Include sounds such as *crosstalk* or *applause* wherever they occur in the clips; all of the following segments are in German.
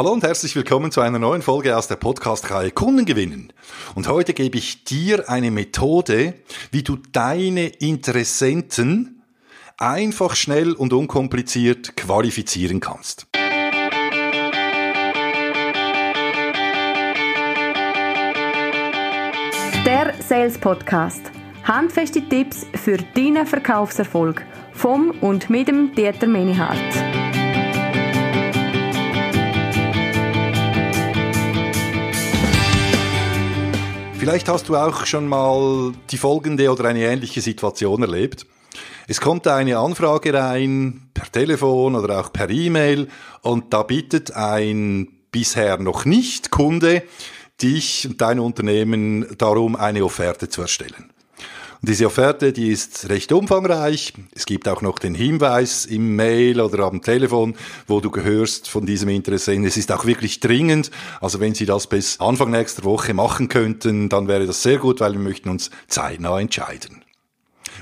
Hallo und herzlich willkommen zu einer neuen Folge aus der Podcast-Reihe Kunden gewinnen. Und heute gebe ich dir eine Methode, wie du deine Interessenten einfach, schnell und unkompliziert qualifizieren kannst. Der Sales Podcast. Handfeste Tipps für deinen Verkaufserfolg vom und mit dem Dieter Menihardt. Vielleicht hast du auch schon mal die folgende oder eine ähnliche Situation erlebt. Es kommt eine Anfrage rein per Telefon oder auch per E-Mail und da bittet ein bisher noch nicht Kunde dich und dein Unternehmen darum, eine Offerte zu erstellen. Und diese Offerte, die ist recht umfangreich. Es gibt auch noch den Hinweis im Mail oder am Telefon, wo du gehörst von diesem Interessenten. Es ist auch wirklich dringend. Also wenn Sie das bis Anfang nächster Woche machen könnten, dann wäre das sehr gut, weil wir möchten uns zeitnah entscheiden.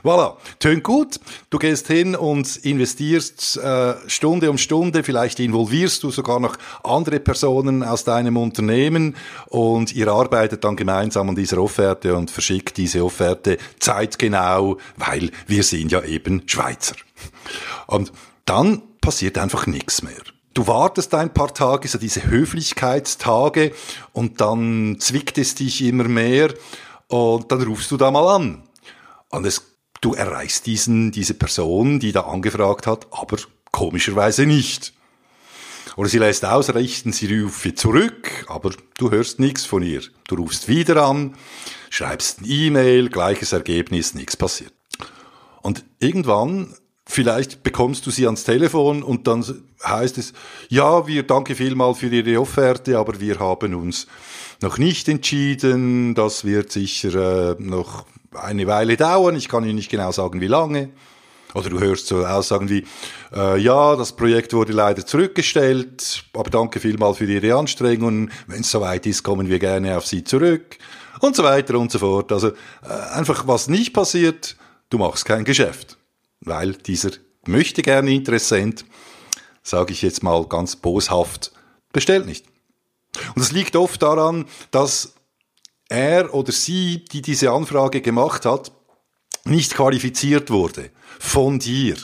Voilà, tönt gut. Du gehst hin und investierst äh, Stunde um Stunde, vielleicht involvierst du sogar noch andere Personen aus deinem Unternehmen und ihr arbeitet dann gemeinsam an dieser Offerte und verschickt diese Offerte zeitgenau, weil wir sind ja eben Schweizer. Und dann passiert einfach nichts mehr. Du wartest ein paar Tage, so diese Höflichkeitstage, und dann zwickt es dich immer mehr, und dann rufst du da mal an. Und es du erreichst diesen, diese Person, die da angefragt hat, aber komischerweise nicht. Oder sie lässt ausrichten, sie rufe zurück, aber du hörst nichts von ihr. Du rufst wieder an, schreibst ein E-Mail, gleiches Ergebnis, nichts passiert. Und irgendwann, vielleicht bekommst du sie ans Telefon und dann heißt es, ja, wir danke vielmal für Ihre Offerte, aber wir haben uns noch nicht entschieden, das wird sicher äh, noch eine Weile dauern. Ich kann Ihnen nicht genau sagen, wie lange. Oder du hörst so Aussagen wie, äh, ja, das Projekt wurde leider zurückgestellt, aber danke vielmal für Ihre Anstrengungen. Wenn es soweit ist, kommen wir gerne auf Sie zurück. Und so weiter und so fort. Also äh, einfach, was nicht passiert, du machst kein Geschäft. Weil dieser möchte gerne Interessent, sage ich jetzt mal ganz boshaft, bestellt nicht. Und es liegt oft daran, dass er oder sie, die diese Anfrage gemacht hat, nicht qualifiziert wurde von dir.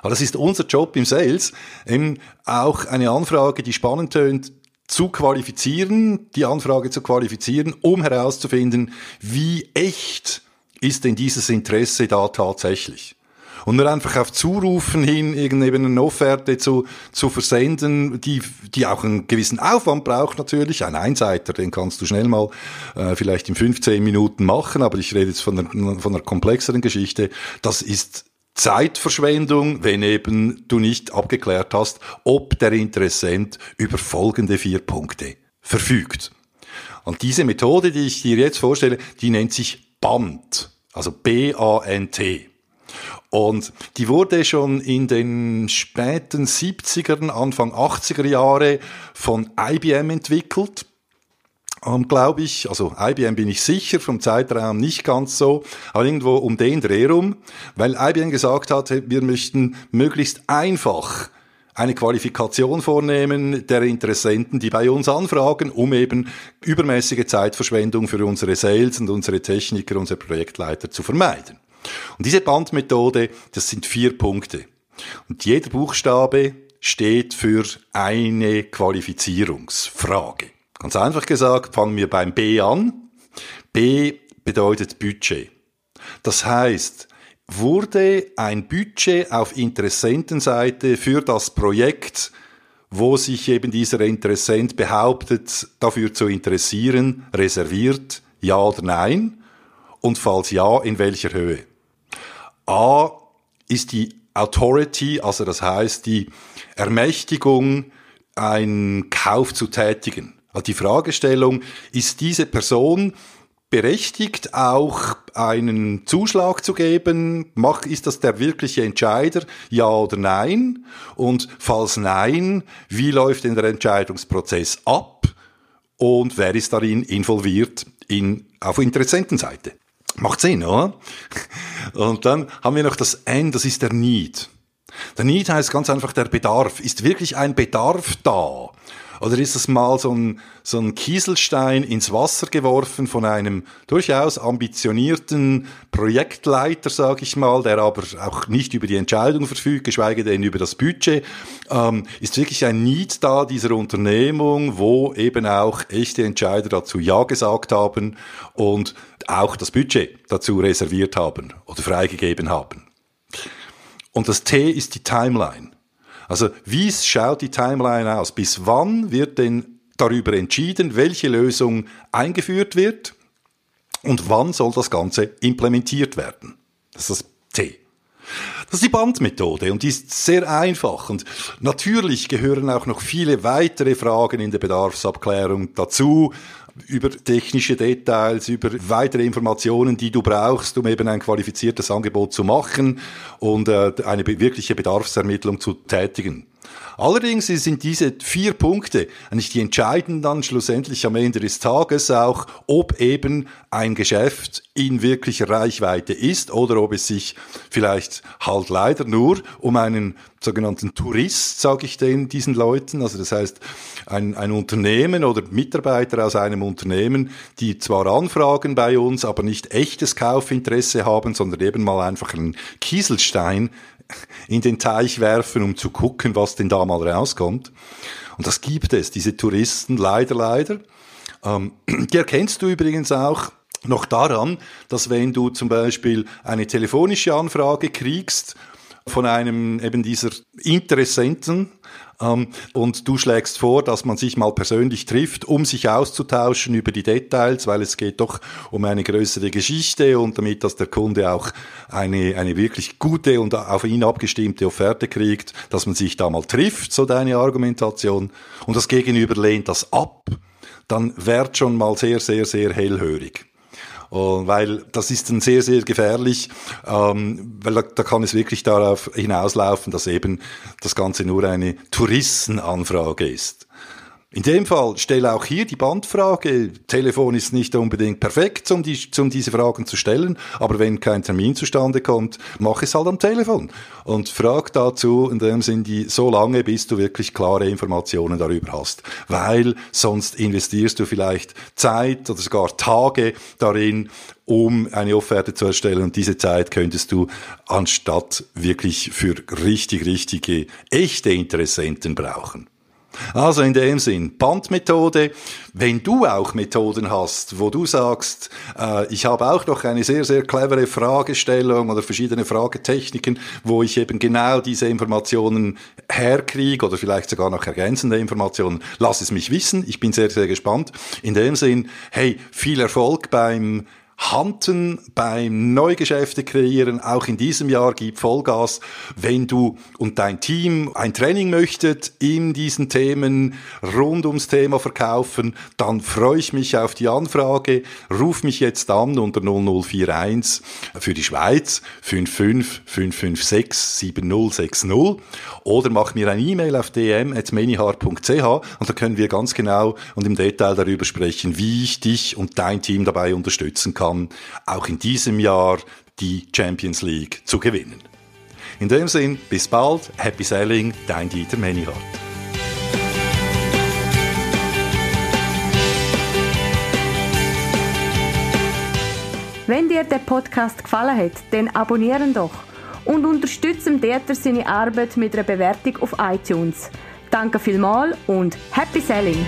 Aber das ist unser Job im Sales, eben auch eine Anfrage, die spannend tönt, zu qualifizieren, die Anfrage zu qualifizieren, um herauszufinden, wie echt ist denn dieses Interesse da tatsächlich. Und nur einfach auf Zurufen hin eben eine Offerte zu, zu versenden, die, die auch einen gewissen Aufwand braucht natürlich. Ein Einseiter, den kannst du schnell mal äh, vielleicht in 15 Minuten machen, aber ich rede jetzt von einer, von einer komplexeren Geschichte. Das ist Zeitverschwendung, wenn eben du nicht abgeklärt hast, ob der Interessent über folgende vier Punkte verfügt. Und diese Methode, die ich dir jetzt vorstelle, die nennt sich BANT, also B-A-N-T. Und die wurde schon in den späten 70ern, Anfang 80er Jahre von IBM entwickelt. Ähm, glaube ich, also IBM bin ich sicher, vom Zeitraum nicht ganz so, aber irgendwo um den Dreh rum, weil IBM gesagt hatte, wir möchten möglichst einfach eine Qualifikation vornehmen der Interessenten, die bei uns anfragen, um eben übermäßige Zeitverschwendung für unsere Sales und unsere Techniker, unsere Projektleiter zu vermeiden. Und diese Bandmethode, das sind vier Punkte. Und jeder Buchstabe steht für eine Qualifizierungsfrage. Ganz einfach gesagt, fangen wir beim B an. B bedeutet Budget. Das heißt, wurde ein Budget auf Interessentenseite für das Projekt, wo sich eben dieser Interessent behauptet, dafür zu interessieren, reserviert, ja oder nein? Und falls ja, in welcher Höhe? A ist die Authority, also das heißt die Ermächtigung, einen Kauf zu tätigen. Also die Fragestellung, ist diese Person berechtigt, auch einen Zuschlag zu geben? ist das der wirkliche Entscheider? Ja oder nein? Und falls nein, wie läuft denn der Entscheidungsprozess ab? Und wer ist darin involviert in, auf Interessentenseite? Macht Sinn, oder? Und dann haben wir noch das N, das ist der Need. Der Need heißt ganz einfach der Bedarf. Ist wirklich ein Bedarf da? Oder ist es mal so ein, so ein Kieselstein ins Wasser geworfen von einem durchaus ambitionierten Projektleiter, sage ich mal, der aber auch nicht über die Entscheidung verfügt, geschweige denn über das Budget? Ähm, ist wirklich ein Need da dieser Unternehmung, wo eben auch echte Entscheider dazu Ja gesagt haben und auch das Budget dazu reserviert haben oder freigegeben haben? Und das T ist die Timeline. Also wie schaut die Timeline aus? Bis wann wird denn darüber entschieden, welche Lösung eingeführt wird und wann soll das Ganze implementiert werden? Das ist das T. Das ist die Bandmethode und die ist sehr einfach und natürlich gehören auch noch viele weitere Fragen in der Bedarfsabklärung dazu über technische Details, über weitere Informationen, die du brauchst, um eben ein qualifiziertes Angebot zu machen und äh, eine wirkliche Bedarfsermittlung zu tätigen. Allerdings sind diese vier Punkte eigentlich die entscheidenden dann schlussendlich am Ende des Tages auch, ob eben ein Geschäft in wirklicher Reichweite ist oder ob es sich vielleicht halt leider nur um einen sogenannten Tourist, sage ich den, diesen Leuten, also das heißt ein, ein Unternehmen oder Mitarbeiter aus einem Unternehmen, die zwar anfragen bei uns, aber nicht echtes Kaufinteresse haben, sondern eben mal einfach einen Kieselstein in den Teich werfen, um zu gucken, was denn da mal rauskommt. Und das gibt es, diese Touristen, leider, leider. Ähm, *clears throat* die erkennst du übrigens auch noch daran, dass wenn du zum Beispiel eine telefonische Anfrage kriegst von einem eben dieser Interessenten, ähm, und du schlägst vor, dass man sich mal persönlich trifft, um sich auszutauschen über die Details, weil es geht doch um eine größere Geschichte und damit, dass der Kunde auch eine, eine wirklich gute und auf ihn abgestimmte Offerte kriegt, dass man sich da mal trifft, so deine Argumentation. Und das Gegenüber lehnt das ab, dann wird schon mal sehr, sehr, sehr hellhörig. Weil das ist dann sehr, sehr gefährlich, ähm, weil da kann es wirklich darauf hinauslaufen, dass eben das Ganze nur eine Touristenanfrage ist. In dem Fall stelle auch hier die Bandfrage. Telefon ist nicht unbedingt perfekt, um, die, um diese Fragen zu stellen, aber wenn kein Termin zustande kommt, mach es halt am Telefon und frag dazu in dem Sinn die so lange, bis du wirklich klare Informationen darüber hast, weil sonst investierst du vielleicht Zeit oder sogar Tage darin, um eine Offerte zu erstellen und diese Zeit könntest du anstatt wirklich für richtig, richtige, echte Interessenten brauchen. Also in dem Sinn, Bandmethode. Wenn du auch Methoden hast, wo du sagst, äh, ich habe auch noch eine sehr, sehr clevere Fragestellung oder verschiedene Fragetechniken, wo ich eben genau diese Informationen herkriege oder vielleicht sogar noch ergänzende Informationen, lass es mich wissen. Ich bin sehr, sehr gespannt. In dem Sinn, hey, viel Erfolg beim Hanten beim Neugeschäfte kreieren, auch in diesem Jahr gib Vollgas. Wenn du und dein Team ein Training möchtet in diesen Themen rund ums Thema Verkaufen, dann freue ich mich auf die Anfrage. Ruf mich jetzt an unter 0041 für die Schweiz 55 556 7060 oder mach mir ein E-Mail auf dm.menihar.ch und da können wir ganz genau und im Detail darüber sprechen, wie ich dich und dein Team dabei unterstützen kann kann, auch in diesem Jahr die Champions League zu gewinnen. In dem Sinn, bis bald, Happy Selling, dein Dieter Menihardt. Wenn dir der Podcast gefallen hat, dann abonnieren doch und unterstützen Dieter seine Arbeit mit einer Bewertung auf iTunes. Danke vielmals und Happy Selling!